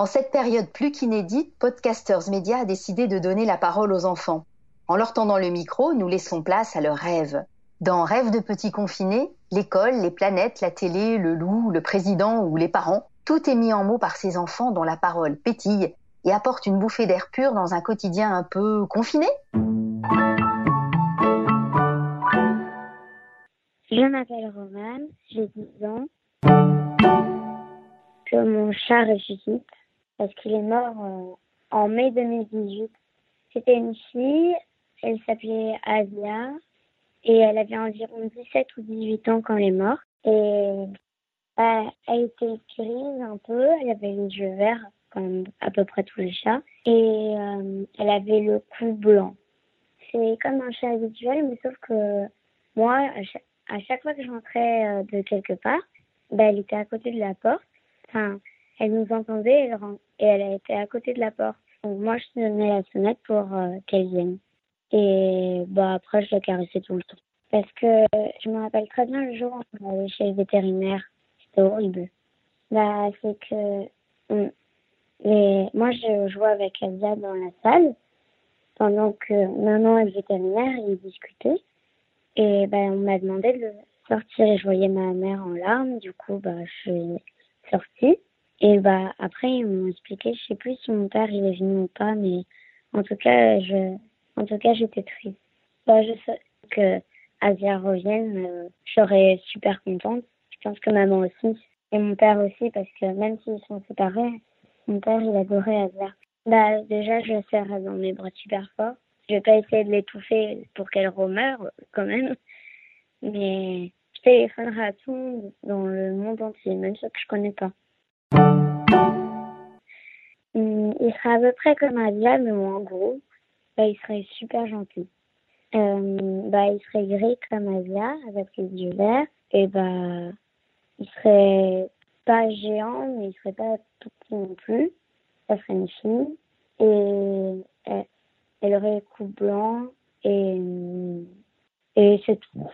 En cette période plus qu'inédite, Podcasters Media a décidé de donner la parole aux enfants. En leur tendant le micro, nous laissons place à leurs rêves. Dans Rêves de petits confinés, l'école, les planètes, la télé, le loup, le président ou les parents, tout est mis en mots par ces enfants dont la parole pétille et apporte une bouffée d'air pur dans un quotidien un peu confiné. Je m'appelle Roman, j'ai 10 ans. Que mon chat ressuscite parce qu'il est mort euh, en mai 2018. C'était une fille, elle s'appelait Asia et elle avait environ 17 ou 18 ans quand elle est morte. Et bah, elle était grise un peu, elle avait les yeux verts comme à peu près tous les chats et euh, elle avait le cou blanc. C'est comme un chat habituel mais sauf que moi, à chaque, fois que j'entrais euh, de quelque part, bah, elle était à côté de la porte. Elle nous entendait et elle était à côté de la porte. Donc moi, je tenais la sonnette pour euh, qu'elle vienne. Et bah après, je la caressais tout le temps. Parce que je me rappelle très bien le jour où on allait chez le vétérinaire. C'était horrible. Bah, c'est que et moi, je jouais avec Elsa dans la salle pendant que maman et le vétérinaire ils discutaient. Et ben, on m'a demandé de sortir et je voyais ma mère en larmes. Du coup, bah, je suis sortie. Et bah après ils m'ont expliqué, je sais plus si mon père il est venu ou pas, mais en tout cas je, en tout cas j'étais triste. Bah, je sais que Asia revienne, euh, je serais super contente. Je pense que maman aussi et mon père aussi parce que même s'ils sont séparés, mon père il adorait Asia. Bah déjà je serre dans mes bras super fort. Je vais pas essayer de l'étouffer pour qu'elle remeure quand même, mais je téléphonerai à tout dans le monde entier, même ceux que je connais pas. Hum, il serait à peu près comme Adia, mais en gros. Bah, il serait super gentil. Euh, bah, il serait gris comme Adia, avec les yeux verts. Et bah, il serait pas géant, mais il serait pas tout petit non plus. Ça serait une fille. Et elle, aurait le cou blanc. Et, et c'est tout.